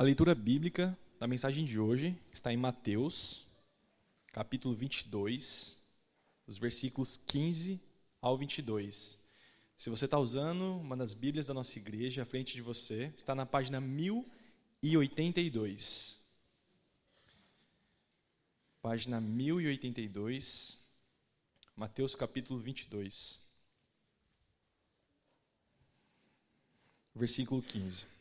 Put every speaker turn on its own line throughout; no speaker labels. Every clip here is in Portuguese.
A leitura bíblica da mensagem de hoje está em Mateus, capítulo 22, os versículos 15 ao 22. Se você está usando uma das Bíblias da nossa igreja à frente de você, está na página 1082. Página 1082, Mateus capítulo 22. Versículo 15.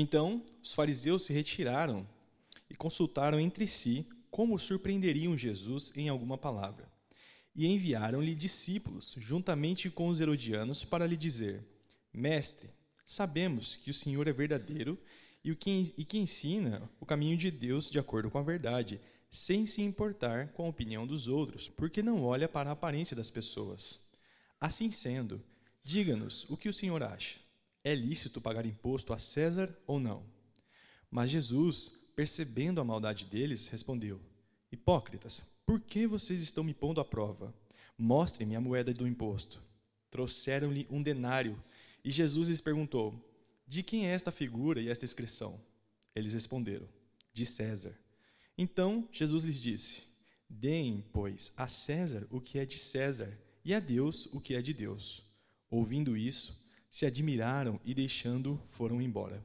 Então os fariseus se retiraram e consultaram entre si como surpreenderiam Jesus em alguma palavra. E enviaram-lhe discípulos, juntamente com os herodianos, para lhe dizer: Mestre, sabemos que o Senhor é verdadeiro e, o que, e que ensina o caminho de Deus de acordo com a verdade sem se importar com a opinião dos outros, porque não olha para a aparência das pessoas. Assim sendo, diga-nos o que o Senhor acha. É lícito pagar imposto a César ou não? Mas Jesus, percebendo a maldade deles, respondeu: Hipócritas, por que vocês estão me pondo à prova? Mostrem-me a moeda do imposto. Trouxeram-lhe um denário, e Jesus lhes perguntou: De quem é esta figura e esta inscrição? Eles responderam: De César. Então Jesus lhes disse: Deem, pois, a César o que é de César e a Deus o que é de Deus. Ouvindo isso, se admiraram e, deixando, foram embora.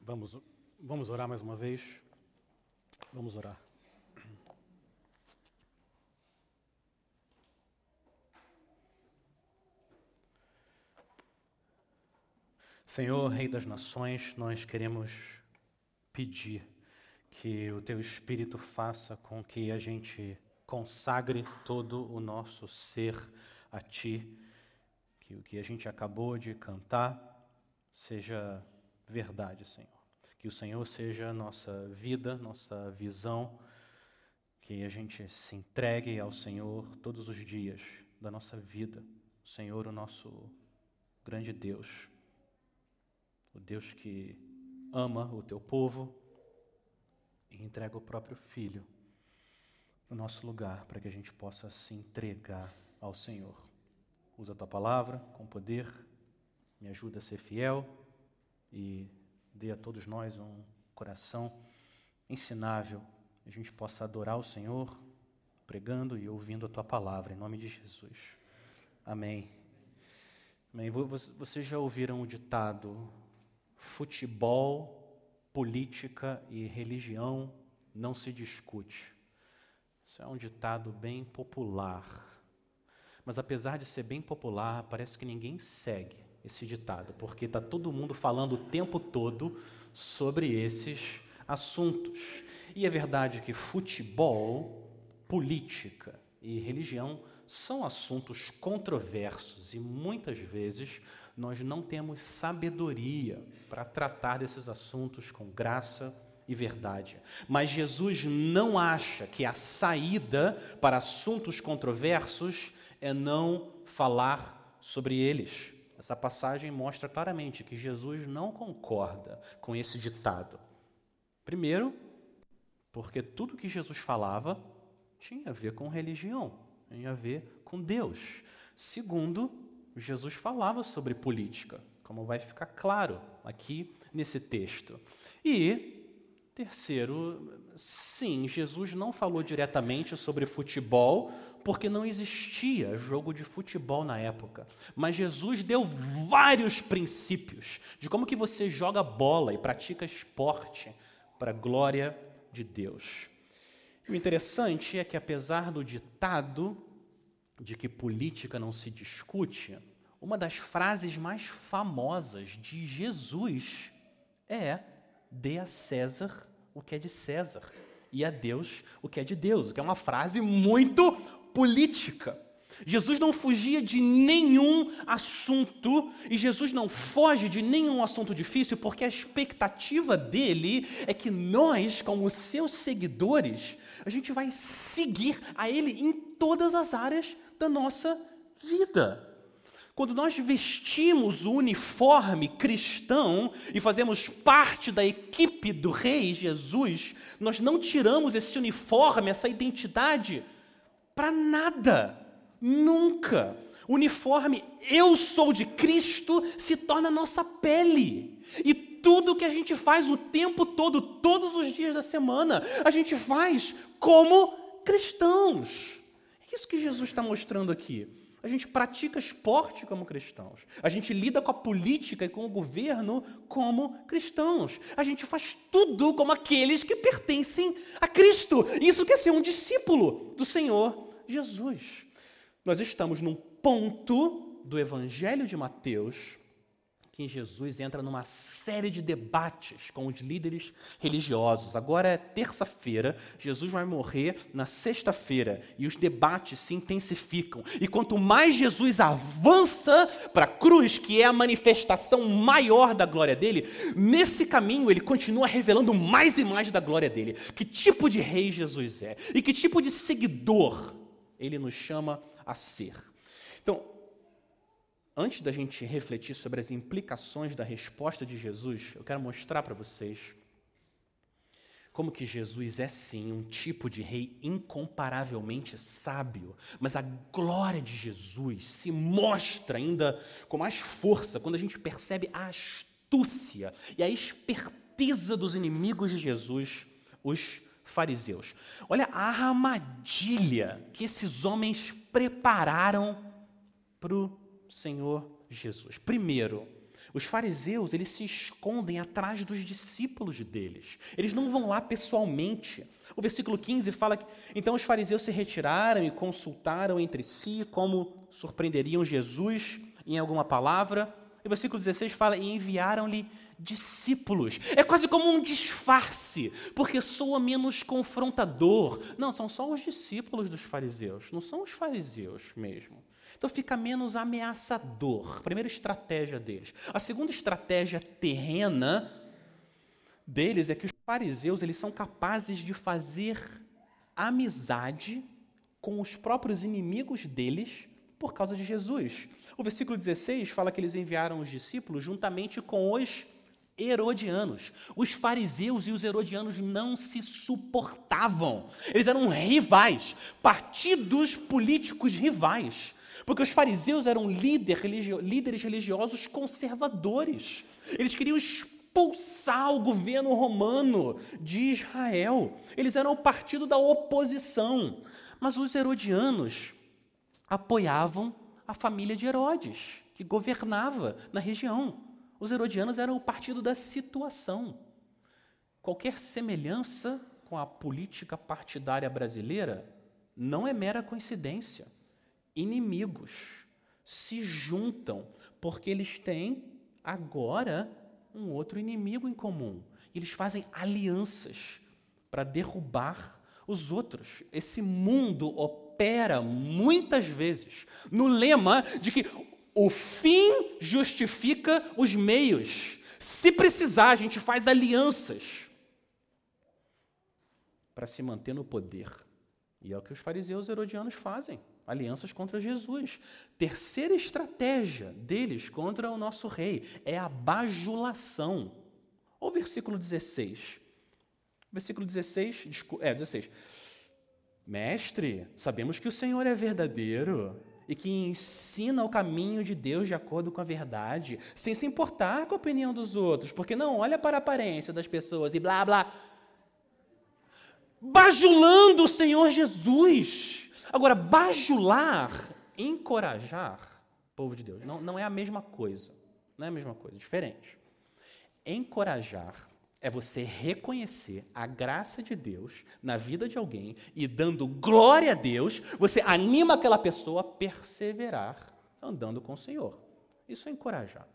Vamos, vamos orar mais uma vez. Vamos orar. Senhor, Rei das Nações, nós queremos pedir que o Teu Espírito faça com que a gente consagre todo o nosso ser a Ti, que o que a gente acabou de cantar seja verdade, Senhor. Que o Senhor seja nossa vida, nossa visão, que a gente se entregue ao Senhor todos os dias da nossa vida. Senhor, o nosso grande Deus, o Deus que ama o teu povo e entrega o próprio Filho no nosso lugar para que a gente possa se entregar ao Senhor. Usa a tua palavra com poder, me ajuda a ser fiel e dê a todos nós um coração ensinável, a gente possa adorar o Senhor pregando e ouvindo a tua palavra, em nome de Jesus. Amém. Amém. Vocês já ouviram o ditado: futebol, política e religião não se discute. Isso é um ditado bem popular. Mas apesar de ser bem popular, parece que ninguém segue esse ditado, porque está todo mundo falando o tempo todo sobre esses assuntos. E é verdade que futebol, política e religião são assuntos controversos e muitas vezes nós não temos sabedoria para tratar desses assuntos com graça e verdade. Mas Jesus não acha que a saída para assuntos controversos é não falar sobre eles. Essa passagem mostra claramente que Jesus não concorda com esse ditado. Primeiro, porque tudo que Jesus falava tinha a ver com religião, tinha a ver com Deus. Segundo, Jesus falava sobre política, como vai ficar claro aqui nesse texto. E terceiro, sim, Jesus não falou diretamente sobre futebol, porque não existia jogo de futebol na época. Mas Jesus deu vários princípios de como que você joga bola e pratica esporte para a glória de Deus. E o interessante é que apesar do ditado de que política não se discute, uma das frases mais famosas de Jesus é: dê a César o que é de César e a Deus o que é de Deus, que é uma frase muito política. Jesus não fugia de nenhum assunto e Jesus não foge de nenhum assunto difícil, porque a expectativa dele é que nós, como seus seguidores, a gente vai seguir a ele em todas as áreas da nossa vida. Quando nós vestimos o uniforme cristão e fazemos parte da equipe do Rei Jesus, nós não tiramos esse uniforme, essa identidade, para nada. Nunca. Uniforme eu sou de Cristo se torna nossa pele. E tudo que a gente faz o tempo todo, todos os dias da semana, a gente faz como cristãos. É isso que Jesus está mostrando aqui. A gente pratica esporte como cristãos. A gente lida com a política e com o governo como cristãos. A gente faz tudo como aqueles que pertencem a Cristo. Isso quer ser um discípulo do Senhor Jesus. Nós estamos num ponto do Evangelho de Mateus que Jesus entra numa série de debates com os líderes religiosos. Agora é terça-feira, Jesus vai morrer na sexta-feira e os debates se intensificam. E quanto mais Jesus avança para a cruz, que é a manifestação maior da glória dele, nesse caminho ele continua revelando mais e mais da glória dele. Que tipo de rei Jesus é e que tipo de seguidor ele nos chama a ser. Então, antes da gente refletir sobre as implicações da resposta de Jesus, eu quero mostrar para vocês como que Jesus é sim um tipo de rei incomparavelmente sábio, mas a glória de Jesus se mostra ainda com mais força quando a gente percebe a astúcia e a esperteza dos inimigos de Jesus, os fariseus. Olha a armadilha que esses homens prepararam para o Senhor Jesus. Primeiro, os fariseus, eles se escondem atrás dos discípulos deles. Eles não vão lá pessoalmente. O versículo 15 fala que então os fariseus se retiraram e consultaram entre si como surpreenderiam Jesus em alguma palavra. E o versículo 16 fala e enviaram-lhe discípulos. É quase como um disfarce, porque soa menos confrontador. Não, são só os discípulos dos fariseus, não são os fariseus mesmo. Então fica menos ameaçador. Primeira estratégia deles. A segunda estratégia terrena deles é que os fariseus eles são capazes de fazer amizade com os próprios inimigos deles por causa de Jesus. O versículo 16 fala que eles enviaram os discípulos juntamente com os herodianos. Os fariseus e os herodianos não se suportavam. Eles eram rivais, partidos políticos rivais. Porque os fariseus eram líder religio líderes religiosos conservadores. Eles queriam expulsar o governo romano de Israel. Eles eram o partido da oposição. Mas os herodianos apoiavam a família de Herodes, que governava na região. Os herodianos eram o partido da situação. Qualquer semelhança com a política partidária brasileira não é mera coincidência. Inimigos se juntam porque eles têm agora um outro inimigo em comum. Eles fazem alianças para derrubar os outros. Esse mundo opera muitas vezes no lema de que o fim justifica os meios. Se precisar, a gente faz alianças para se manter no poder. E é o que os fariseus herodianos fazem alianças contra Jesus. Terceira estratégia deles contra o nosso rei é a bajulação. Olha o versículo 16. Versículo 16, é, 16. Mestre, sabemos que o Senhor é verdadeiro e que ensina o caminho de Deus de acordo com a verdade, sem se importar com a opinião dos outros, porque não olha para a aparência das pessoas e blá blá. Bajulando o Senhor Jesus. Agora, bajular, encorajar, povo de Deus, não, não é a mesma coisa. Não é a mesma coisa, diferente. Encorajar é você reconhecer a graça de Deus na vida de alguém e dando glória a Deus, você anima aquela pessoa a perseverar andando com o Senhor. Isso é encorajar.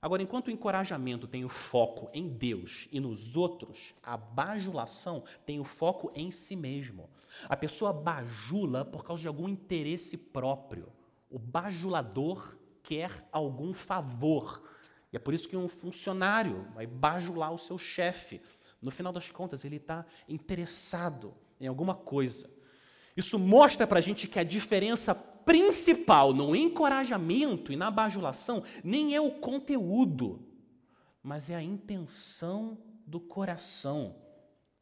Agora, enquanto o encorajamento tem o foco em Deus e nos outros, a bajulação tem o foco em si mesmo. A pessoa bajula por causa de algum interesse próprio. O bajulador quer algum favor e é por isso que um funcionário vai bajular o seu chefe. No final das contas, ele está interessado em alguma coisa. Isso mostra para a gente que a diferença principal no encorajamento e na bajulação nem é o conteúdo, mas é a intenção do coração.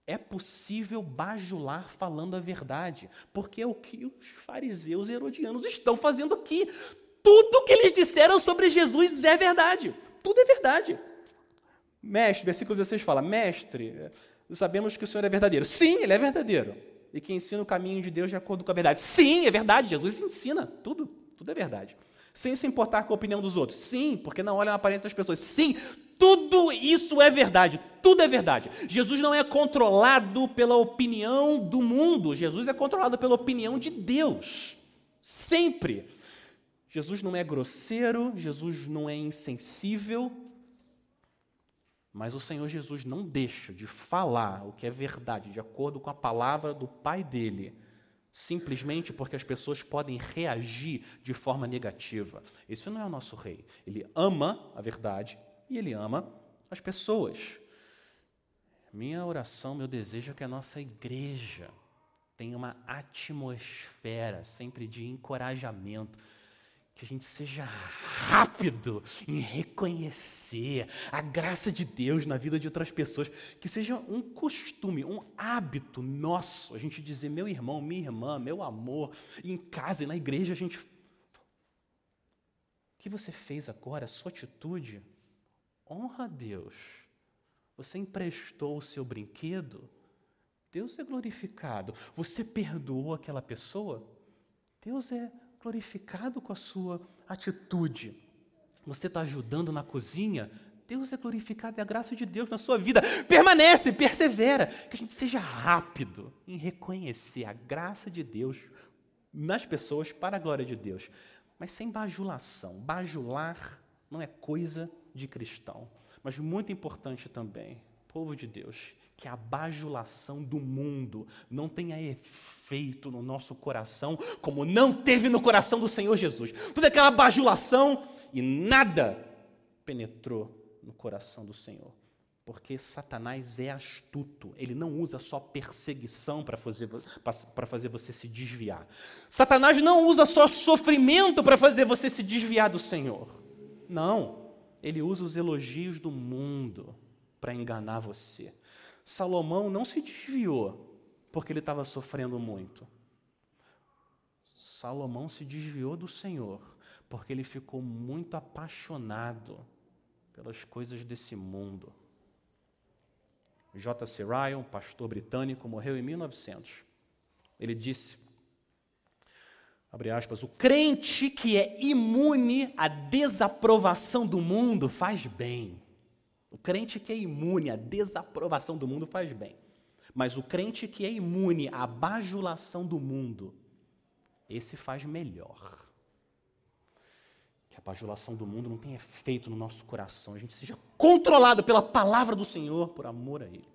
É possível bajular falando a verdade, porque é o que os fariseus herodianos estão fazendo aqui. Tudo que eles disseram sobre Jesus é verdade. Tudo é verdade. Mestre, versículo 16 fala: Mestre, sabemos que o Senhor é verdadeiro. Sim, ele é verdadeiro. E que ensina o caminho de Deus de acordo com a verdade. Sim, é verdade. Jesus ensina tudo. Tudo é verdade. Sem se importar com a opinião dos outros. Sim, porque não olha a aparência das pessoas. Sim, tudo isso é verdade, tudo é verdade. Jesus não é controlado pela opinião do mundo, Jesus é controlado pela opinião de Deus. Sempre. Jesus não é grosseiro, Jesus não é insensível, mas o Senhor Jesus não deixa de falar o que é verdade, de acordo com a palavra do Pai dele, simplesmente porque as pessoas podem reagir de forma negativa. Esse não é o nosso rei. Ele ama a verdade e Ele ama as pessoas. Minha oração, meu desejo é que a nossa igreja tenha uma atmosfera sempre de encorajamento, que a gente seja rápido em reconhecer a graça de Deus na vida de outras pessoas, que seja um costume, um hábito nosso, a gente dizer, meu irmão, minha irmã, meu amor, e em casa e na igreja a gente. O que você fez agora, a sua atitude, honra a Deus. Você emprestou o seu brinquedo, Deus é glorificado. Você perdoou aquela pessoa, Deus é com a sua atitude. Você está ajudando na cozinha, Deus é glorificado e a graça de Deus na sua vida. Permanece, persevera. Que a gente seja rápido em reconhecer a graça de Deus nas pessoas para a glória de Deus. Mas sem bajulação. Bajular não é coisa de cristão. Mas muito importante também, povo de Deus, que a bajulação do mundo não tenha efeito no nosso coração, como não teve no coração do Senhor Jesus. Toda aquela bajulação e nada penetrou no coração do Senhor. Porque Satanás é astuto, ele não usa só perseguição para fazer, fazer você se desviar. Satanás não usa só sofrimento para fazer você se desviar do Senhor. Não ele usa os elogios do mundo para enganar você. Salomão não se desviou porque ele estava sofrendo muito. Salomão se desviou do Senhor porque ele ficou muito apaixonado pelas coisas desse mundo. J.C. Ryan, pastor britânico, morreu em 1900. Ele disse: abre aspas, o crente que é imune à desaprovação do mundo faz bem. O crente que é imune à desaprovação do mundo faz bem. Mas o crente que é imune à bajulação do mundo, esse faz melhor. Que a bajulação do mundo não tenha efeito no nosso coração, a gente seja controlado pela palavra do Senhor por amor a Ele.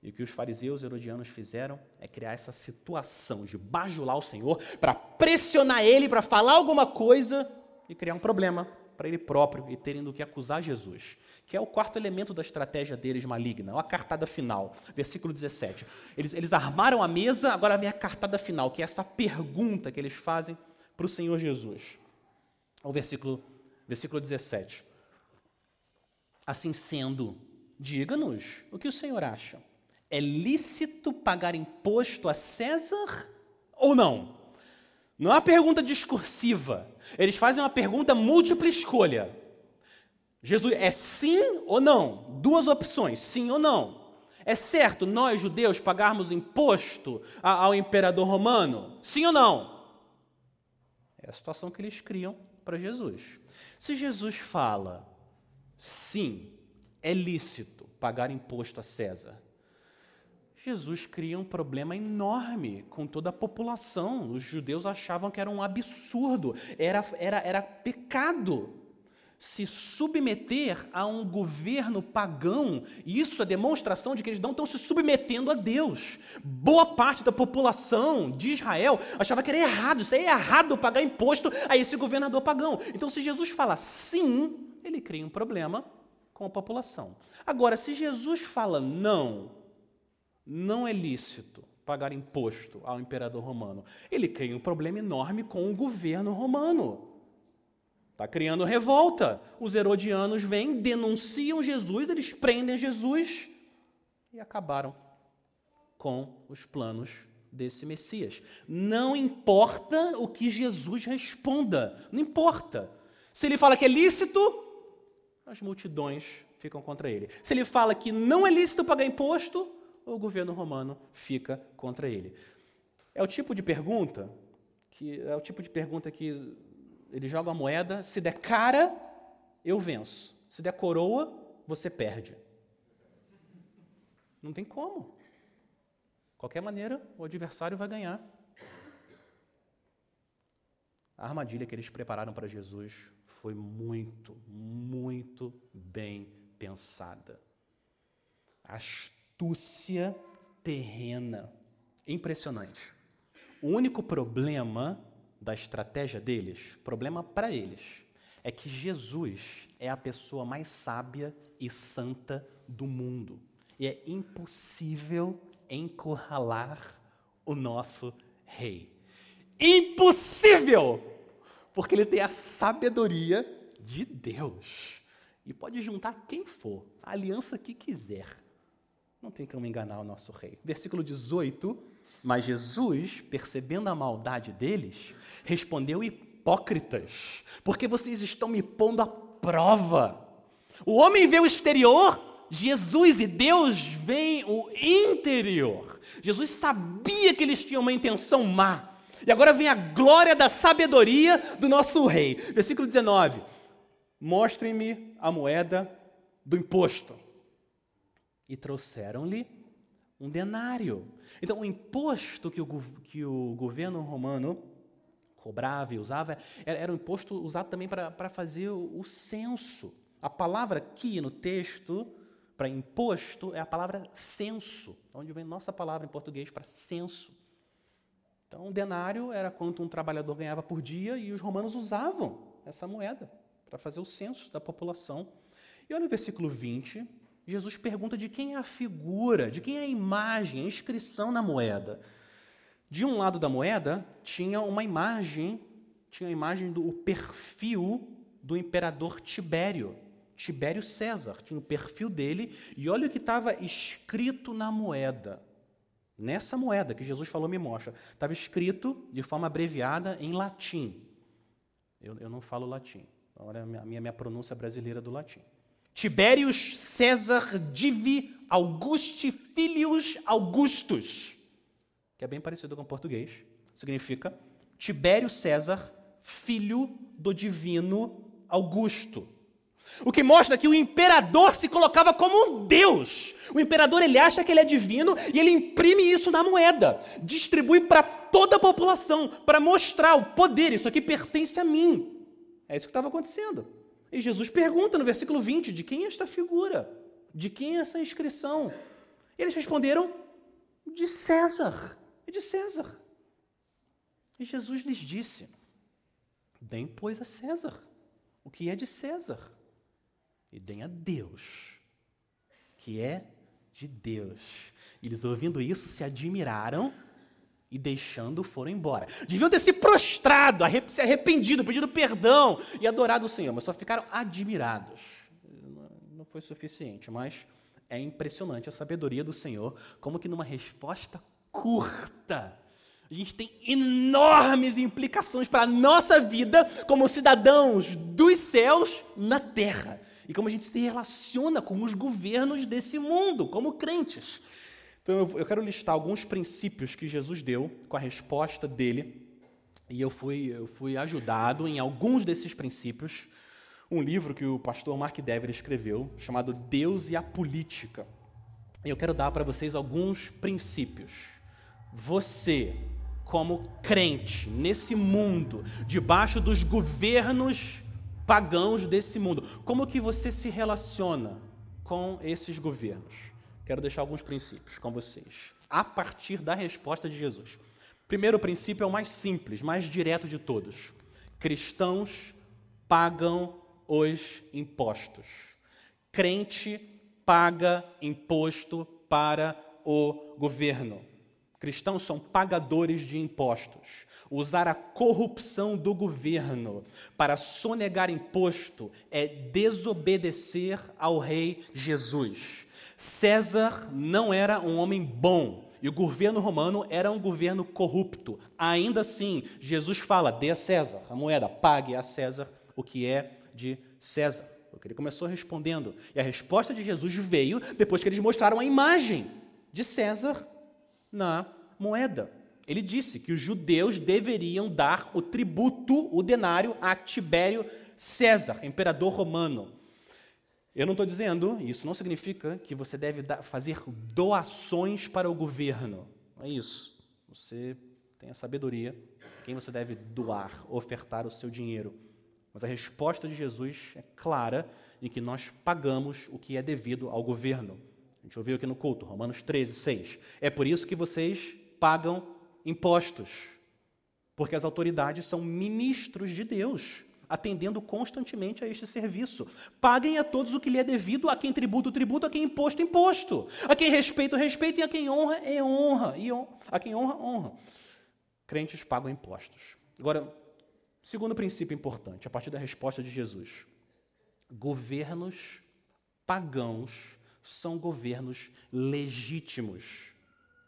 E o que os fariseus herodianos fizeram é criar essa situação de bajular o Senhor para pressionar ele para falar alguma coisa e criar um problema para ele próprio e terem do que acusar Jesus. Que é o quarto elemento da estratégia deles maligna, a cartada final, versículo 17. Eles, eles armaram a mesa, agora vem a cartada final, que é essa pergunta que eles fazem para o Senhor Jesus. O versículo, versículo 17. Assim sendo, diga-nos o que o Senhor acha é lícito pagar imposto a César ou não? Não é uma pergunta discursiva. Eles fazem uma pergunta múltipla escolha. Jesus, é sim ou não? Duas opções, sim ou não. É certo nós, judeus, pagarmos imposto ao imperador romano? Sim ou não? É a situação que eles criam para Jesus. Se Jesus fala, sim, é lícito pagar imposto a César, Jesus cria um problema enorme com toda a população. Os judeus achavam que era um absurdo, era, era, era pecado se submeter a um governo pagão. Isso é demonstração de que eles não estão se submetendo a Deus. Boa parte da população de Israel achava que era errado, isso é errado pagar imposto a esse governador pagão. Então, se Jesus fala sim, ele cria um problema com a população. Agora, se Jesus fala não, não é lícito pagar imposto ao imperador romano? Ele cria um problema enorme com o governo romano. Está criando revolta. Os herodianos vêm, denunciam Jesus, eles prendem Jesus e acabaram com os planos desse Messias. Não importa o que Jesus responda, não importa. Se ele fala que é lícito, as multidões ficam contra ele. Se ele fala que não é lícito pagar imposto, o governo romano fica contra ele. É o tipo de pergunta que é o tipo de pergunta que ele joga a moeda, se der cara, eu venço. Se der coroa, você perde. Não tem como. Qualquer maneira, o adversário vai ganhar. A armadilha que eles prepararam para Jesus foi muito, muito bem pensada. Astúcia terrena. Impressionante. O único problema da estratégia deles, problema para eles, é que Jesus é a pessoa mais sábia e santa do mundo. E é impossível encurralar o nosso rei. Impossível! Porque ele tem a sabedoria de Deus. E pode juntar quem for, a aliança que quiser. Não tem como enganar o nosso rei. Versículo 18. Mas Jesus, percebendo a maldade deles, respondeu: Hipócritas, porque vocês estão me pondo à prova. O homem vê o exterior, Jesus e Deus veem o interior. Jesus sabia que eles tinham uma intenção má. E agora vem a glória da sabedoria do nosso rei. Versículo 19: Mostrem-me a moeda do imposto. E trouxeram-lhe um denário. Então, o imposto que o, que o governo romano cobrava e usava era, era um imposto usado também para fazer o, o censo. A palavra aqui no texto para imposto é a palavra censo, onde vem nossa palavra em português para censo. Então, um denário era quanto um trabalhador ganhava por dia e os romanos usavam essa moeda para fazer o censo da população. E olha o versículo 20, Jesus pergunta de quem é a figura, de quem é a imagem, a inscrição na moeda. De um lado da moeda tinha uma imagem, tinha a imagem do perfil do imperador Tibério. Tibério César, tinha o perfil dele, e olha o que estava escrito na moeda. Nessa moeda que Jesus falou, me mostra. Estava escrito de forma abreviada em latim. Eu, eu não falo latim. Olha a minha, minha pronúncia brasileira do latim. Tibérius César Divi Augusti Filius Augustus, que é bem parecido com o português. Significa Tibério César, filho do divino Augusto. O que mostra que o imperador se colocava como um deus. O imperador ele acha que ele é divino e ele imprime isso na moeda, distribui para toda a população para mostrar o poder. Isso aqui pertence a mim. É isso que estava acontecendo. E Jesus pergunta no versículo 20: de quem é esta figura? De quem é essa inscrição? E eles responderam: de César. E de César. E Jesus lhes disse: Deem, pois, a César o que é de César e deem a Deus, que é de Deus. Eles, ouvindo isso, se admiraram e deixando foram embora. Deviam ter se prostrado, se arrependido, pedido perdão e adorado o Senhor, mas só ficaram admirados. Não foi suficiente, mas é impressionante a sabedoria do Senhor, como que numa resposta curta, a gente tem enormes implicações para a nossa vida como cidadãos dos céus na terra e como a gente se relaciona com os governos desse mundo, como crentes. Então eu quero listar alguns princípios que Jesus deu com a resposta dele, e eu fui, eu fui ajudado em alguns desses princípios. Um livro que o pastor Mark Dever escreveu, chamado Deus e a Política. E eu quero dar para vocês alguns princípios. Você, como crente nesse mundo, debaixo dos governos pagãos desse mundo. Como que você se relaciona com esses governos? Quero deixar alguns princípios com vocês, a partir da resposta de Jesus. Primeiro princípio é o mais simples, mais direto de todos. Cristãos pagam os impostos. Crente paga imposto para o governo. Cristãos são pagadores de impostos. Usar a corrupção do governo para sonegar imposto é desobedecer ao rei Jesus. César não era um homem bom e o governo romano era um governo corrupto. Ainda assim, Jesus fala: dê a César a moeda, pague a César o que é de César. Porque ele começou respondendo. E a resposta de Jesus veio depois que eles mostraram a imagem de César na moeda. Ele disse que os judeus deveriam dar o tributo, o denário, a Tibério César, imperador romano. Eu não estou dizendo, isso não significa que você deve fazer doações para o governo. Não é isso. Você tem a sabedoria quem você deve doar, ofertar o seu dinheiro. Mas a resposta de Jesus é clara em que nós pagamos o que é devido ao governo. A gente ouviu aqui no culto, Romanos 13, 6. É por isso que vocês pagam impostos, porque as autoridades são ministros de Deus, atendendo constantemente a este serviço. Paguem a todos o que lhe é devido, a quem tributo, tributo, a quem imposto, imposto. A quem respeito, respeito, e a quem honra, é honra. E a quem honra, honra. Crentes pagam impostos. Agora, segundo princípio importante, a partir da resposta de Jesus: governos pagãos são governos legítimos.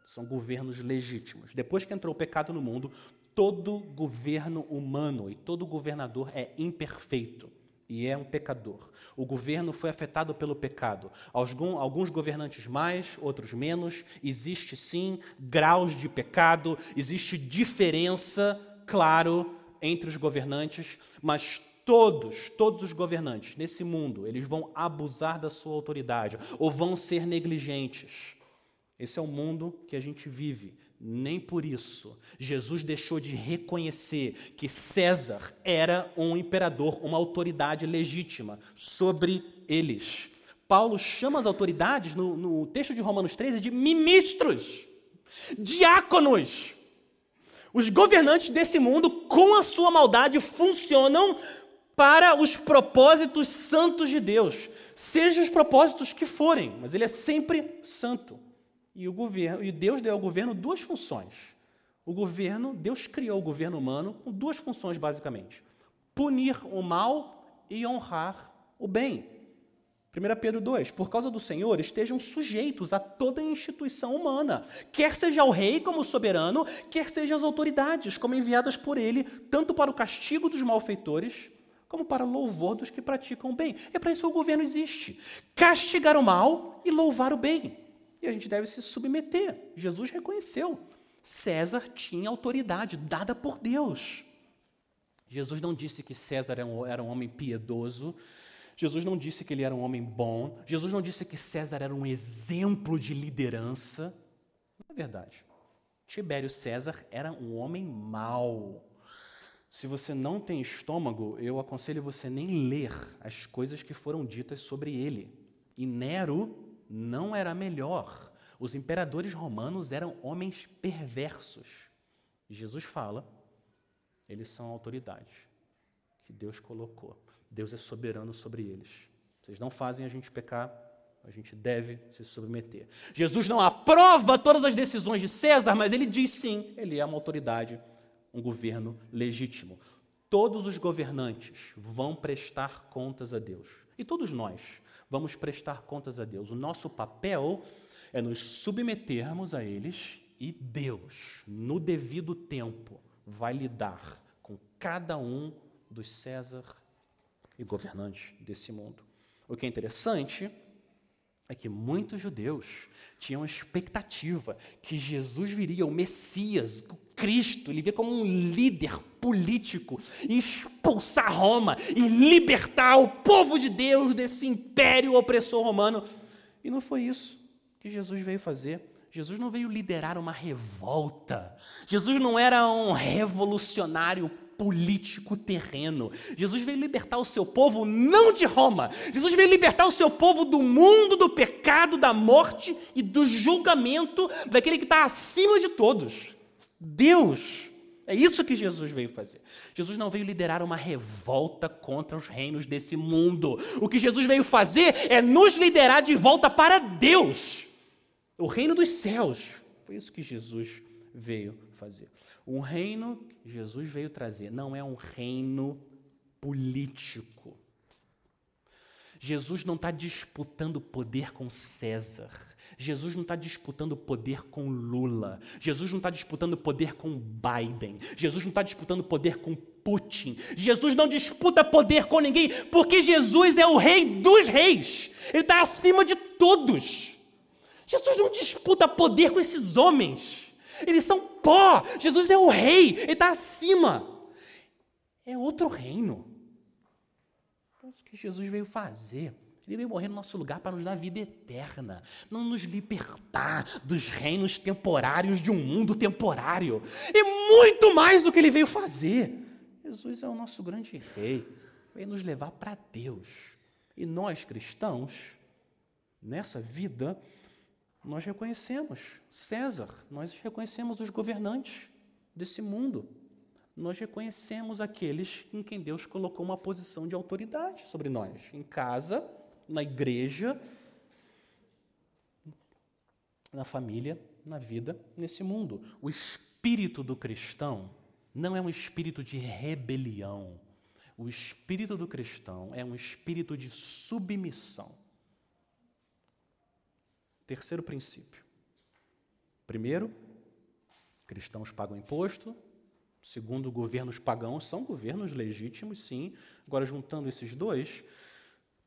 São governos legítimos. Depois que entrou o pecado no mundo, todo governo humano e todo governador é imperfeito e é um pecador. O governo foi afetado pelo pecado. Alguns governantes mais, outros menos. Existe sim graus de pecado, existe diferença, claro, entre os governantes, mas todos, todos os governantes nesse mundo, eles vão abusar da sua autoridade ou vão ser negligentes. Esse é o mundo que a gente vive. Nem por isso Jesus deixou de reconhecer que César era um imperador, uma autoridade legítima sobre eles. Paulo chama as autoridades, no, no texto de Romanos 13, de ministros, diáconos. Os governantes desse mundo, com a sua maldade, funcionam para os propósitos santos de Deus, sejam os propósitos que forem, mas ele é sempre santo. E o governo, e Deus deu ao governo duas funções. O governo, Deus criou o governo humano com duas funções basicamente: punir o mal e honrar o bem. 1 Pedro 2: Por causa do Senhor, estejam sujeitos a toda instituição humana, quer seja o rei como soberano, quer sejam as autoridades como enviadas por ele, tanto para o castigo dos malfeitores, como para o louvor dos que praticam o bem. É para isso que o governo existe: castigar o mal e louvar o bem e a gente deve se submeter. Jesus reconheceu. César tinha autoridade dada por Deus. Jesus não disse que César era um, era um homem piedoso. Jesus não disse que ele era um homem bom. Jesus não disse que César era um exemplo de liderança. Não é verdade. Tibério César era um homem mau. Se você não tem estômago, eu aconselho você nem ler as coisas que foram ditas sobre ele. E Nero não era melhor. Os imperadores romanos eram homens perversos. Jesus fala, eles são autoridades que Deus colocou. Deus é soberano sobre eles. Vocês não fazem a gente pecar, a gente deve se submeter. Jesus não aprova todas as decisões de César, mas ele diz sim, ele é uma autoridade, um governo legítimo. Todos os governantes vão prestar contas a Deus. E todos nós vamos prestar contas a Deus. O nosso papel é nos submetermos a eles e Deus, no devido tempo, vai lidar com cada um dos César e governantes desse mundo. O que é interessante é que muitos judeus tinham expectativa que Jesus viria, o Messias, o Cristo, ele via como um líder político, expulsar Roma e libertar o povo de Deus desse império opressor romano. E não foi isso que Jesus veio fazer. Jesus não veio liderar uma revolta. Jesus não era um revolucionário político terreno. Jesus veio libertar o seu povo não de Roma. Jesus veio libertar o seu povo do mundo, do pecado, da morte e do julgamento daquele que está acima de todos. Deus. É isso que Jesus veio fazer. Jesus não veio liderar uma revolta contra os reinos desse mundo. O que Jesus veio fazer é nos liderar de volta para Deus, o reino dos céus, Foi isso que Jesus veio fazer. Um reino que Jesus veio trazer não é um reino político. Jesus não está disputando poder com César. Jesus não está disputando poder com Lula. Jesus não está disputando poder com Biden. Jesus não está disputando poder com Putin. Jesus não disputa poder com ninguém, porque Jesus é o rei dos reis. Ele está acima de todos. Jesus não disputa poder com esses homens. Eles são pó. Jesus é o rei. Ele está acima. É outro reino. É isso que Jesus veio fazer. Ele veio morrer no nosso lugar para nos dar vida eterna, não nos libertar dos reinos temporários de um mundo temporário. E muito mais do que ele veio fazer. Jesus é o nosso grande rei, veio nos levar para Deus. E nós cristãos, nessa vida, nós reconhecemos César, nós reconhecemos os governantes desse mundo, nós reconhecemos aqueles em quem Deus colocou uma posição de autoridade sobre nós, em casa, na igreja, na família, na vida, nesse mundo. O espírito do cristão não é um espírito de rebelião. O espírito do cristão é um espírito de submissão. Terceiro princípio. Primeiro, cristãos pagam imposto. Segundo, governos pagãos são governos legítimos, sim. Agora, juntando esses dois,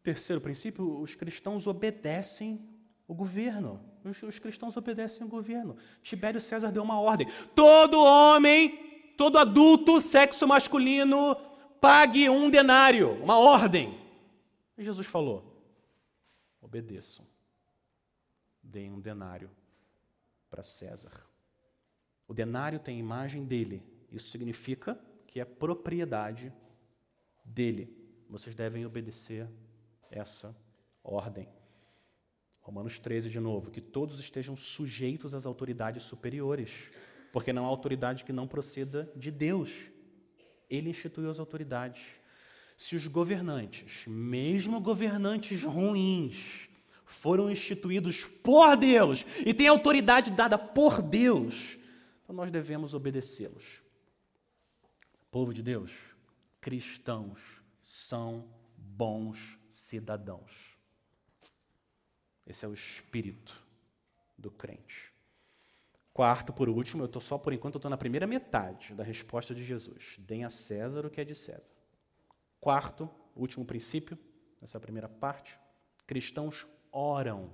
terceiro princípio, os cristãos obedecem o governo. Os, os cristãos obedecem o governo. Tibério César deu uma ordem: todo homem, todo adulto, sexo masculino, pague um denário, uma ordem. E Jesus falou: obedeçam deem um denário para César. O denário tem a imagem dele. Isso significa que é propriedade dele. Vocês devem obedecer essa ordem. Romanos 13, de novo, que todos estejam sujeitos às autoridades superiores, porque não há autoridade que não proceda de Deus. Ele instituiu as autoridades. Se os governantes, mesmo governantes ruins, foram instituídos por Deus e têm autoridade dada por Deus, então nós devemos obedecê-los. Povo de Deus, cristãos são bons cidadãos. Esse é o espírito do crente. Quarto, por último, eu estou só por enquanto, estou na primeira metade da resposta de Jesus. Deem a César o que é de César. Quarto, último princípio, nessa primeira parte, cristãos oram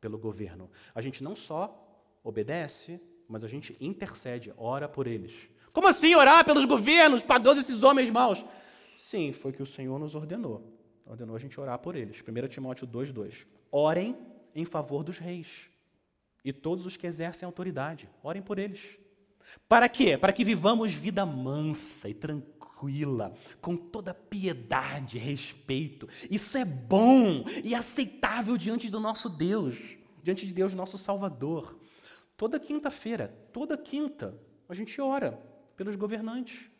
pelo governo. A gente não só obedece, mas a gente intercede, ora por eles. Como assim orar pelos governos, para todos esses homens maus? Sim, foi que o Senhor nos ordenou. Ordenou a gente orar por eles. 1 Timóteo 2,2. Orem em favor dos reis e todos os que exercem autoridade. Orem por eles. Para quê? Para que vivamos vida mansa e tranquila tranquila, com toda piedade, respeito. Isso é bom e aceitável diante do nosso Deus, diante de Deus, nosso Salvador. Toda quinta-feira, toda quinta, a gente ora pelos governantes.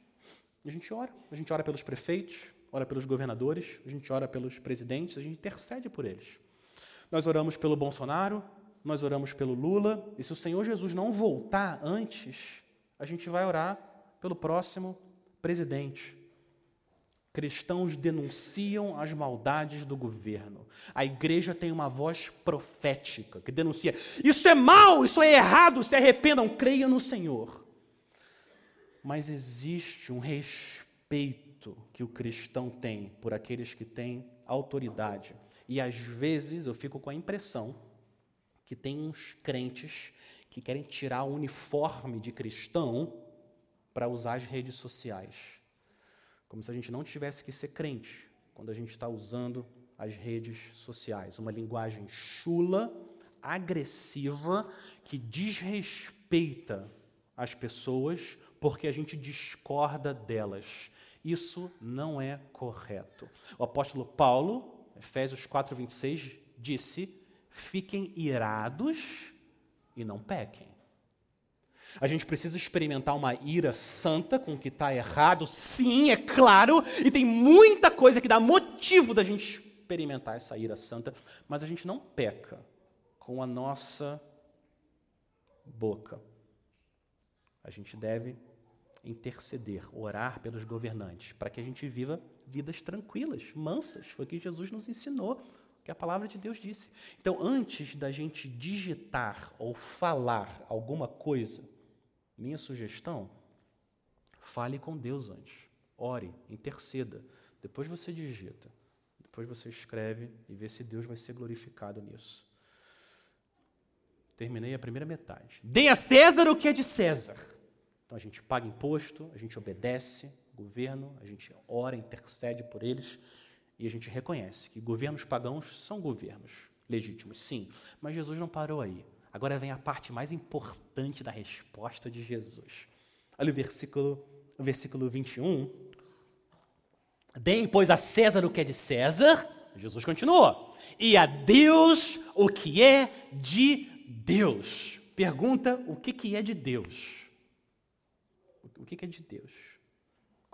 A gente ora. A gente ora pelos prefeitos, ora pelos governadores, a gente ora pelos presidentes, a gente intercede por eles. Nós oramos pelo Bolsonaro, nós oramos pelo Lula, e se o Senhor Jesus não voltar antes, a gente vai orar pelo próximo presidente. Cristãos denunciam as maldades do governo. A igreja tem uma voz profética que denuncia: isso é mal, isso é errado, se arrependam, creiam no Senhor. Mas existe um respeito que o cristão tem por aqueles que têm autoridade. E às vezes eu fico com a impressão que tem uns crentes que querem tirar o uniforme de cristão para usar as redes sociais. Como se a gente não tivesse que ser crente quando a gente está usando as redes sociais. Uma linguagem chula, agressiva, que desrespeita as pessoas porque a gente discorda delas. Isso não é correto. O apóstolo Paulo, Efésios 4:26, disse: "Fiquem irados e não pequem". A gente precisa experimentar uma ira santa com o que está errado, sim, é claro, e tem muita coisa que dá motivo da gente experimentar essa ira santa, mas a gente não peca com a nossa boca. A gente deve interceder, orar pelos governantes, para que a gente viva vidas tranquilas, mansas. Foi o que Jesus nos ensinou, que a palavra de Deus disse. Então, antes da gente digitar ou falar alguma coisa, minha sugestão, fale com Deus antes. Ore, interceda. Depois você digita. Depois você escreve e vê se Deus vai ser glorificado nisso. Terminei a primeira metade. Dê a César o que é de César. Então a gente paga imposto, a gente obedece governo, a gente ora, intercede por eles e a gente reconhece que governos pagãos são governos legítimos, sim. Mas Jesus não parou aí. Agora vem a parte mais importante da resposta de Jesus. Olha o versículo, o versículo 21. Deem, pois, a César o que é de César. Jesus continuou. E a Deus o que é de Deus. Pergunta o que, que é de Deus. O que, que é de Deus?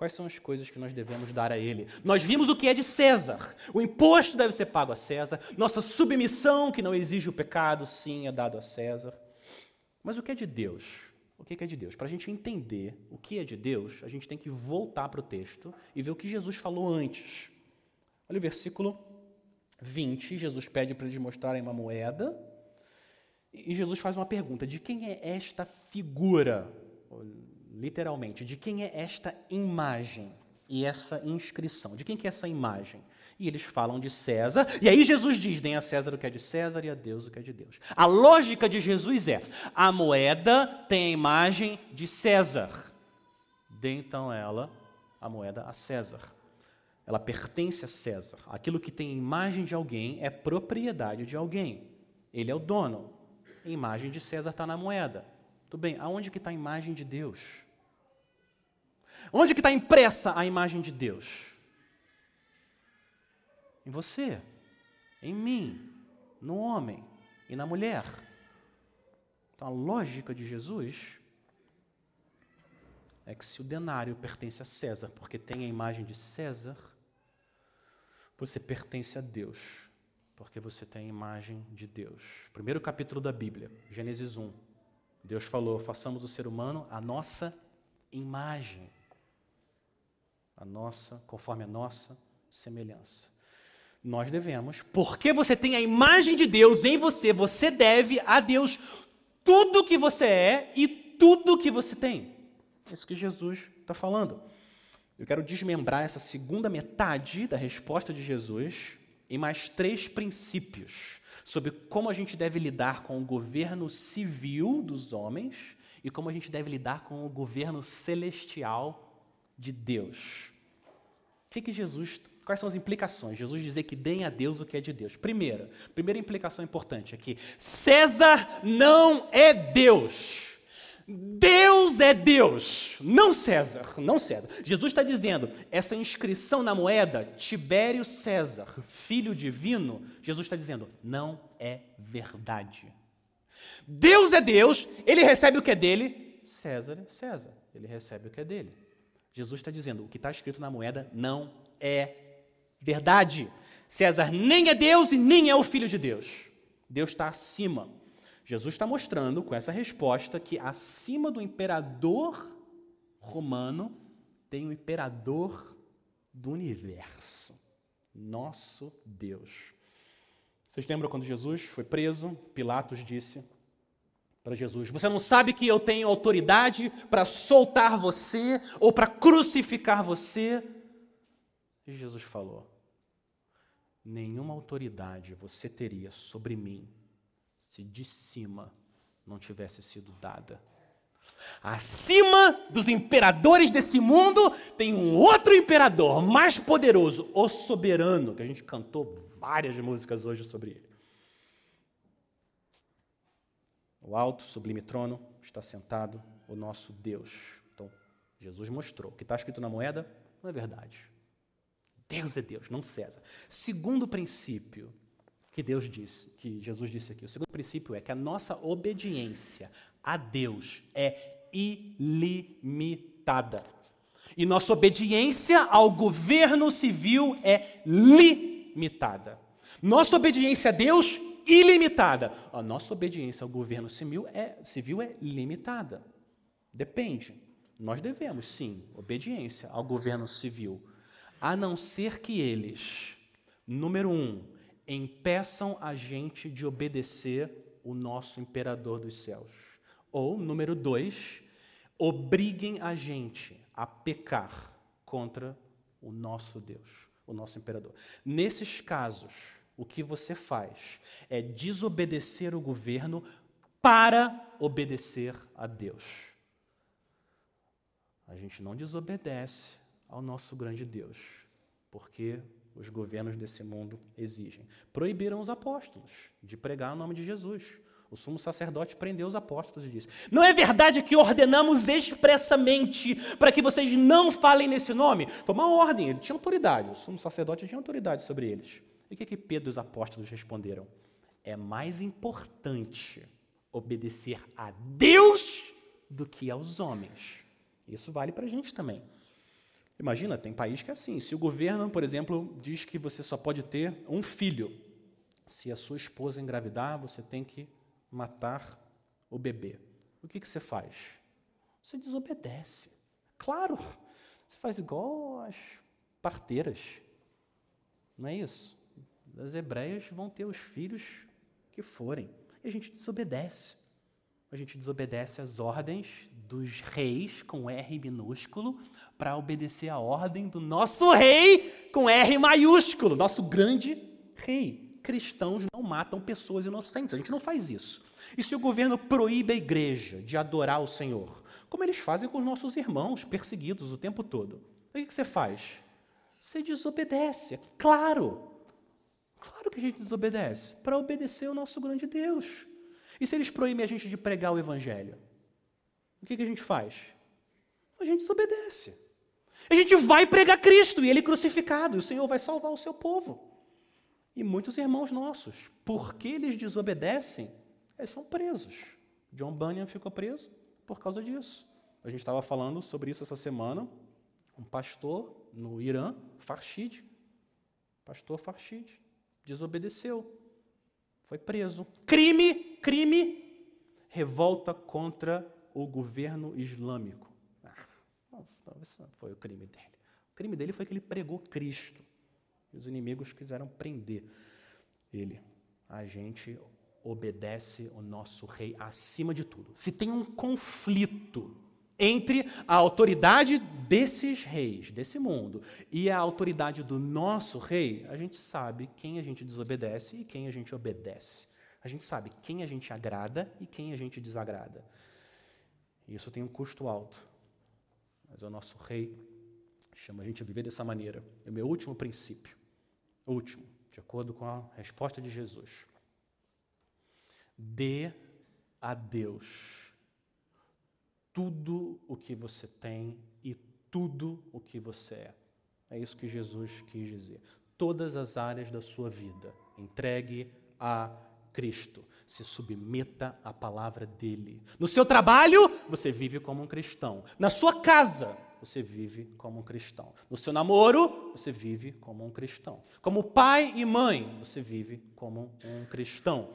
Quais são as coisas que nós devemos dar a Ele? Nós vimos o que é de César. O imposto deve ser pago a César. Nossa submissão, que não exige o pecado, sim, é dado a César. Mas o que é de Deus? O que é de Deus? Para a gente entender o que é de Deus, a gente tem que voltar para o texto e ver o que Jesus falou antes. Olha o versículo 20. Jesus pede para eles mostrarem uma moeda. E Jesus faz uma pergunta: de quem é esta figura? Literalmente, de quem é esta imagem e essa inscrição? De quem que é essa imagem? E eles falam de César, e aí Jesus diz: deem a César o que é de César e a Deus o que é de Deus. A lógica de Jesus é: a moeda tem a imagem de César, dê então ela, a moeda, a César. Ela pertence a César. Aquilo que tem imagem de alguém é propriedade de alguém. Ele é o dono. A imagem de César está na moeda. Tudo bem, aonde que está a imagem de Deus? Onde que está impressa a imagem de Deus? Em você, em mim, no homem e na mulher. Então a lógica de Jesus é que se o denário pertence a César, porque tem a imagem de César, você pertence a Deus, porque você tem a imagem de Deus. Primeiro capítulo da Bíblia, Gênesis 1. Deus falou: façamos o ser humano a nossa imagem, a nossa, conforme a nossa semelhança. Nós devemos, porque você tem a imagem de Deus em você, você deve a Deus tudo que você é e tudo que você tem. É isso que Jesus está falando. Eu quero desmembrar essa segunda metade da resposta de Jesus em mais três princípios sobre como a gente deve lidar com o governo civil dos homens e como a gente deve lidar com o governo celestial de Deus. O que, que Jesus, quais são as implicações? Jesus dizer que deem a Deus o que é de Deus. Primeira, primeira implicação importante é que César não é Deus. Deus é Deus, não César, não César. Jesus está dizendo, essa inscrição na moeda, Tibério César, filho divino, Jesus está dizendo, não é verdade. Deus é Deus, ele recebe o que é dele, César é César, ele recebe o que é dele. Jesus está dizendo, o que está escrito na moeda não é verdade. César nem é Deus e nem é o filho de Deus. Deus está acima. Jesus está mostrando com essa resposta que acima do imperador romano tem o imperador do universo, nosso Deus. Vocês lembram quando Jesus foi preso? Pilatos disse para Jesus: Você não sabe que eu tenho autoridade para soltar você ou para crucificar você? E Jesus falou: Nenhuma autoridade você teria sobre mim se de cima não tivesse sido dada. Acima dos imperadores desse mundo tem um outro imperador mais poderoso, o soberano, que a gente cantou várias músicas hoje sobre ele. O alto, sublime trono está sentado o nosso Deus. Então, Jesus mostrou. O que está escrito na moeda não é verdade. Deus é Deus, não César. Segundo princípio, que Deus disse, que Jesus disse aqui. O segundo princípio é que a nossa obediência a Deus é ilimitada. E nossa obediência ao governo civil é limitada. Nossa obediência a Deus ilimitada. A nossa obediência ao governo civil é, civil é limitada. Depende. Nós devemos, sim, obediência ao governo civil, a não ser que eles, número um, impeçam a gente de obedecer o nosso imperador dos céus. Ou, número dois, obriguem a gente a pecar contra o nosso Deus, o nosso imperador. Nesses casos, o que você faz é desobedecer o governo para obedecer a Deus. A gente não desobedece ao nosso grande Deus, porque os governos desse mundo exigem. Proibiram os apóstolos de pregar o nome de Jesus. O sumo sacerdote prendeu os apóstolos e disse: Não é verdade que ordenamos expressamente para que vocês não falem nesse nome? Foi uma ordem, ele tinha autoridade, o sumo sacerdote tinha autoridade sobre eles. E o que, que Pedro e os apóstolos responderam? É mais importante obedecer a Deus do que aos homens. Isso vale para a gente também. Imagina, tem país que é assim. Se o governo, por exemplo, diz que você só pode ter um filho, se a sua esposa engravidar, você tem que matar o bebê. O que, que você faz? Você desobedece. Claro, você faz igual as parteiras. Não é isso? As hebreias vão ter os filhos que forem. E a gente desobedece. A gente desobedece às ordens dos reis, com R minúsculo, para obedecer a ordem do nosso rei, com R maiúsculo, nosso grande rei. Cristãos não matam pessoas inocentes, a gente não faz isso. E se o governo proíbe a igreja de adorar o Senhor, como eles fazem com os nossos irmãos perseguidos o tempo todo, o que você faz? Você desobedece, claro. Claro que a gente desobedece, para obedecer ao nosso grande Deus. E se eles proíbem a gente de pregar o Evangelho? O que, que a gente faz? A gente desobedece. A gente vai pregar Cristo e Ele crucificado, e o Senhor vai salvar o seu povo. E muitos irmãos nossos, porque eles desobedecem, eles são presos. John Bunyan ficou preso por causa disso. A gente estava falando sobre isso essa semana. Um pastor no Irã, Farshid, pastor Farshid, desobedeceu, foi preso. Crime, crime, revolta contra o governo islâmico. Ah, não foi o crime dele. O crime dele foi que ele pregou Cristo. E os inimigos quiseram prender ele. A gente obedece o nosso rei acima de tudo. Se tem um conflito entre a autoridade desses reis, desse mundo, e a autoridade do nosso rei, a gente sabe quem a gente desobedece e quem a gente obedece. A gente sabe quem a gente agrada e quem a gente desagrada. Isso tem um custo alto. Mas o nosso rei chama a gente a viver dessa maneira. É o meu último princípio. Último, de acordo com a resposta de Jesus. Dê a Deus tudo o que você tem e tudo o que você é. É isso que Jesus quis dizer. Todas as áreas da sua vida, entregue a Cristo. Se submeta à palavra dele. No seu trabalho, você vive como um cristão. Na sua casa, você vive como um cristão. No seu namoro, você vive como um cristão. Como pai e mãe, você vive como um cristão.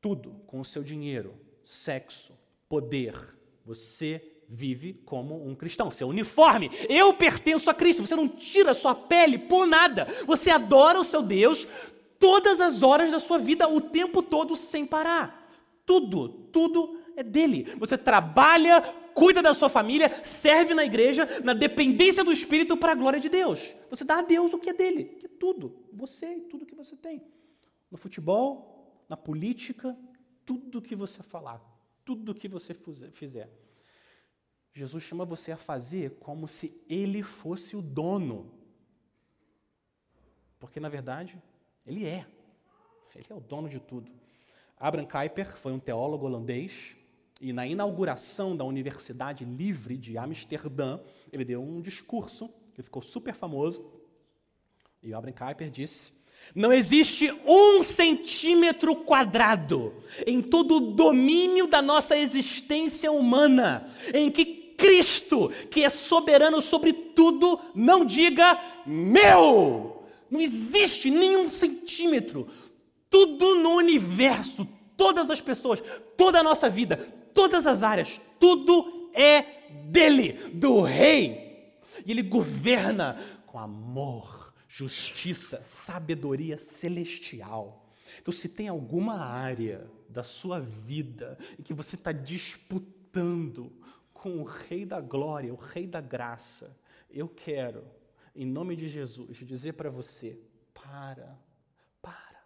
Tudo com o seu dinheiro, sexo, poder, você vive como um cristão. Seu uniforme, eu pertenço a Cristo. Você não tira sua pele por nada. Você adora o seu Deus todas as horas da sua vida, o tempo todo, sem parar. Tudo, tudo é dele. Você trabalha, cuida da sua família, serve na igreja, na dependência do Espírito para a glória de Deus. Você dá a Deus o que é dele, que é tudo. Você e tudo que você tem. No futebol, na política, tudo que você falar, tudo que você fizer. Jesus chama você a fazer como se ele fosse o dono. Porque, na verdade, ele é. Ele é o dono de tudo. Abraham Kuyper foi um teólogo holandês e na inauguração da Universidade Livre de Amsterdã, ele deu um discurso que ficou super famoso. E o Abraham Kuyper disse: Não existe um centímetro quadrado em todo o domínio da nossa existência humana em que Cristo, que é soberano sobre tudo, não diga meu. Não existe nenhum centímetro. Tudo no universo, todas as pessoas, toda a nossa vida, todas as áreas, tudo é dele, do rei. E ele governa com amor, justiça, sabedoria celestial. Então, se tem alguma área da sua vida em que você está disputando com o Rei da Glória, o Rei da Graça, eu quero, em nome de Jesus, dizer para você: para, para.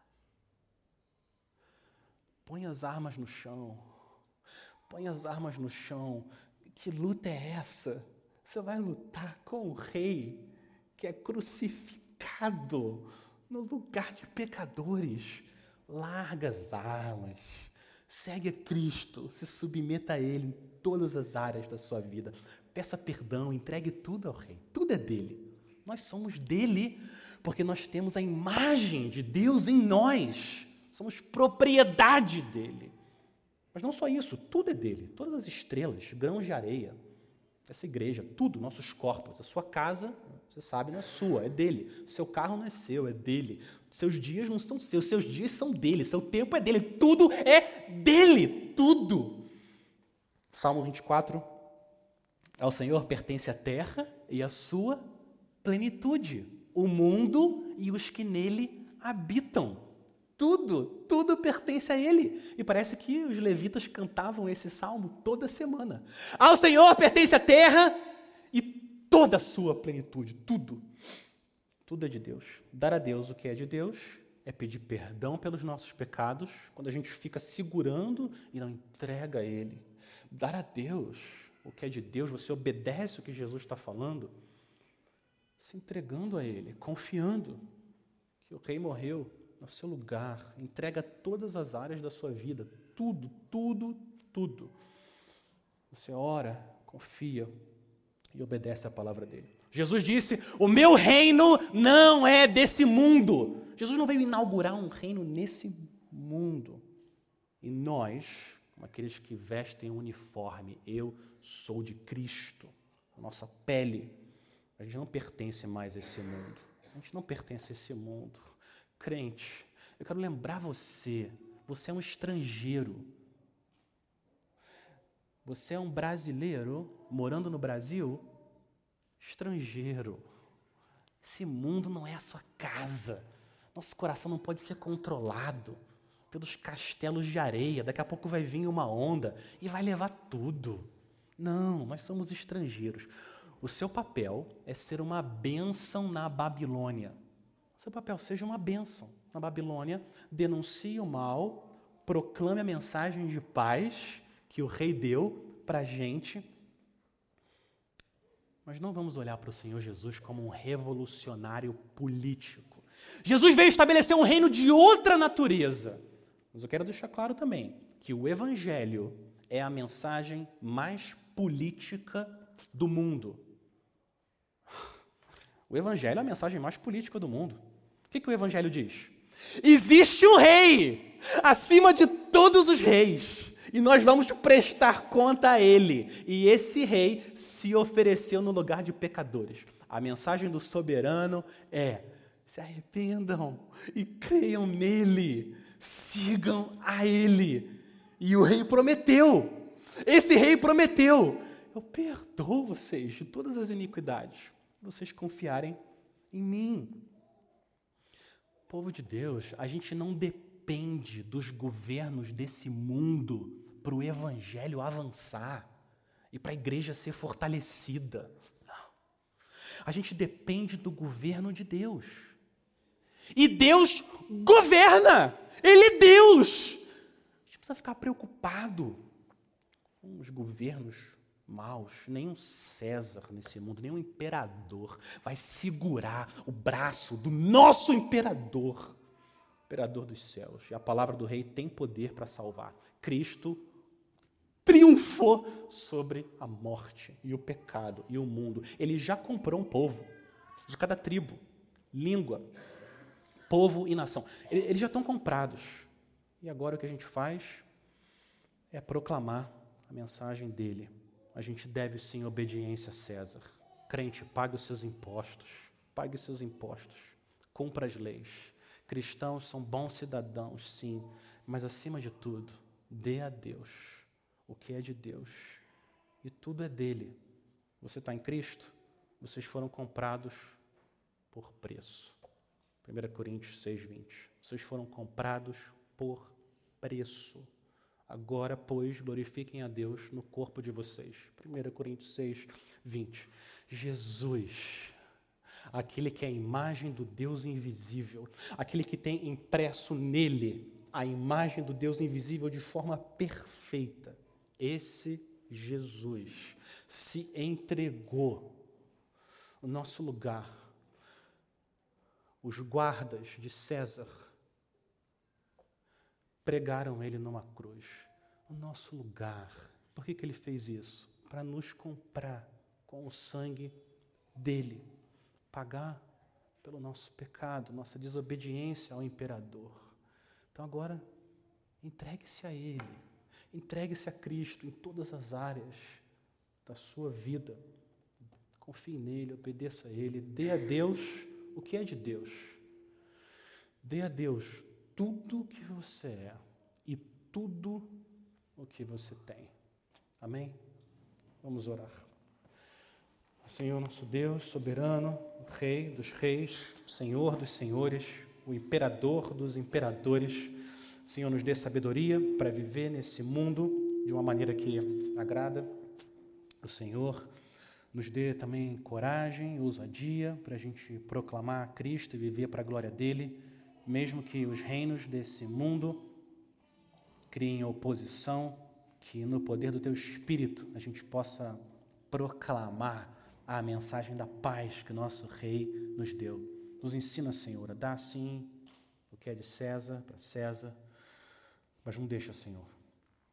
Põe as armas no chão. Põe as armas no chão. Que luta é essa? Você vai lutar com o Rei que é crucificado no lugar de pecadores. Larga as armas. Segue a Cristo, se submeta a Ele em todas as áreas da sua vida. Peça perdão, entregue tudo ao Rei. Tudo é dele. Nós somos dele porque nós temos a imagem de Deus em nós. Somos propriedade dele. Mas não só isso, tudo é dele. Todas as estrelas, grãos de areia, essa igreja, tudo, nossos corpos, a sua casa, você sabe, não é sua, é dele. Seu carro não é seu, é dele. Seus dias não são seus, seus dias são dele, seu tempo é dele, tudo é dele, tudo. Salmo 24. Ao Senhor pertence a terra e a sua plenitude, o mundo e os que nele habitam. Tudo, tudo pertence a Ele. E parece que os levitas cantavam esse salmo toda semana. Ao Senhor pertence a terra e toda a sua plenitude, tudo. Tudo é de Deus. Dar a Deus o que é de Deus é pedir perdão pelos nossos pecados, quando a gente fica segurando e não entrega a Ele. Dar a Deus o que é de Deus, você obedece o que Jesus está falando, se entregando a Ele, confiando que o Rei morreu no seu lugar, entrega todas as áreas da sua vida, tudo, tudo, tudo. Você ora, confia e obedece a palavra dele. Jesus disse: O meu reino não é desse mundo. Jesus não veio inaugurar um reino nesse mundo. E nós, como aqueles que vestem um uniforme, eu sou de Cristo, a nossa pele, a gente não pertence mais a esse mundo. A gente não pertence a esse mundo. Crente, eu quero lembrar você: você é um estrangeiro. Você é um brasileiro morando no Brasil estrangeiro. Esse mundo não é a sua casa. Nosso coração não pode ser controlado pelos castelos de areia. Daqui a pouco vai vir uma onda e vai levar tudo. Não, nós somos estrangeiros. O seu papel é ser uma bênção na Babilônia. O seu papel seja uma bênção na Babilônia, denuncie o mal, proclame a mensagem de paz que o rei deu para a gente nós não vamos olhar para o Senhor Jesus como um revolucionário político. Jesus veio estabelecer um reino de outra natureza. Mas eu quero deixar claro também que o Evangelho é a mensagem mais política do mundo. O Evangelho é a mensagem mais política do mundo. O que, que o Evangelho diz? Existe um rei acima de todos os reis e nós vamos prestar conta a ele. E esse rei se ofereceu no lugar de pecadores. A mensagem do soberano é: se arrependam e creiam nele, sigam a ele. E o rei prometeu. Esse rei prometeu: eu perdoo vocês de todas as iniquidades, vocês confiarem em mim. Povo de Deus, a gente não depende dos governos desse mundo para o evangelho avançar e para a igreja ser fortalecida. Não. A gente depende do governo de Deus. E Deus governa. Ele é Deus. A gente precisa ficar preocupado com os governos maus. Nenhum César nesse mundo, nenhum imperador vai segurar o braço do nosso imperador imperador dos céus. E a palavra do rei tem poder para salvar. Cristo triunfou sobre a morte e o pecado e o mundo. Ele já comprou um povo de cada tribo, língua, povo e nação. Eles já estão comprados. E agora o que a gente faz é proclamar a mensagem dele. A gente deve sim obediência a César. Crente, pague os seus impostos. Pague os seus impostos. Cumpra as leis Cristãos são bons cidadãos, sim, mas acima de tudo, dê a Deus o que é de Deus e tudo é dele. Você está em Cristo? Vocês foram comprados por preço. 1 Coríntios 6,20. Vocês foram comprados por preço. Agora, pois, glorifiquem a Deus no corpo de vocês. 1 Coríntios 6, 20. Jesus, aquele que é a imagem do Deus invisível, aquele que tem impresso nele a imagem do Deus invisível de forma perfeita, esse Jesus se entregou no nosso lugar. Os guardas de César pregaram ele numa cruz, no nosso lugar. Por que, que ele fez isso? Para nos comprar com o sangue dele, pagar pelo nosso pecado, nossa desobediência ao imperador. Então agora, entregue-se a Ele, entregue-se a Cristo em todas as áreas da sua vida. Confie nele, obedeça a Ele, dê a Deus o que é de Deus. Dê a Deus tudo o que você é e tudo o que você tem. Amém? Vamos orar. Senhor nosso Deus, soberano, Rei dos reis, Senhor dos senhores, o imperador dos imperadores, Senhor, nos dê sabedoria para viver nesse mundo de uma maneira que agrada o Senhor. Nos dê também coragem, ousadia para a gente proclamar Cristo e viver para a glória dele mesmo que os reinos desse mundo criem oposição, que no poder do teu Espírito a gente possa proclamar a mensagem da paz que nosso Rei nos deu. Nos ensina, Senhor, a dar sim o que é de César para César, mas não deixa, Senhor,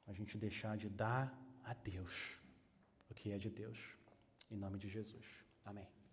a gente deixar de dar a Deus o que é de Deus. Em nome de Jesus. Amém.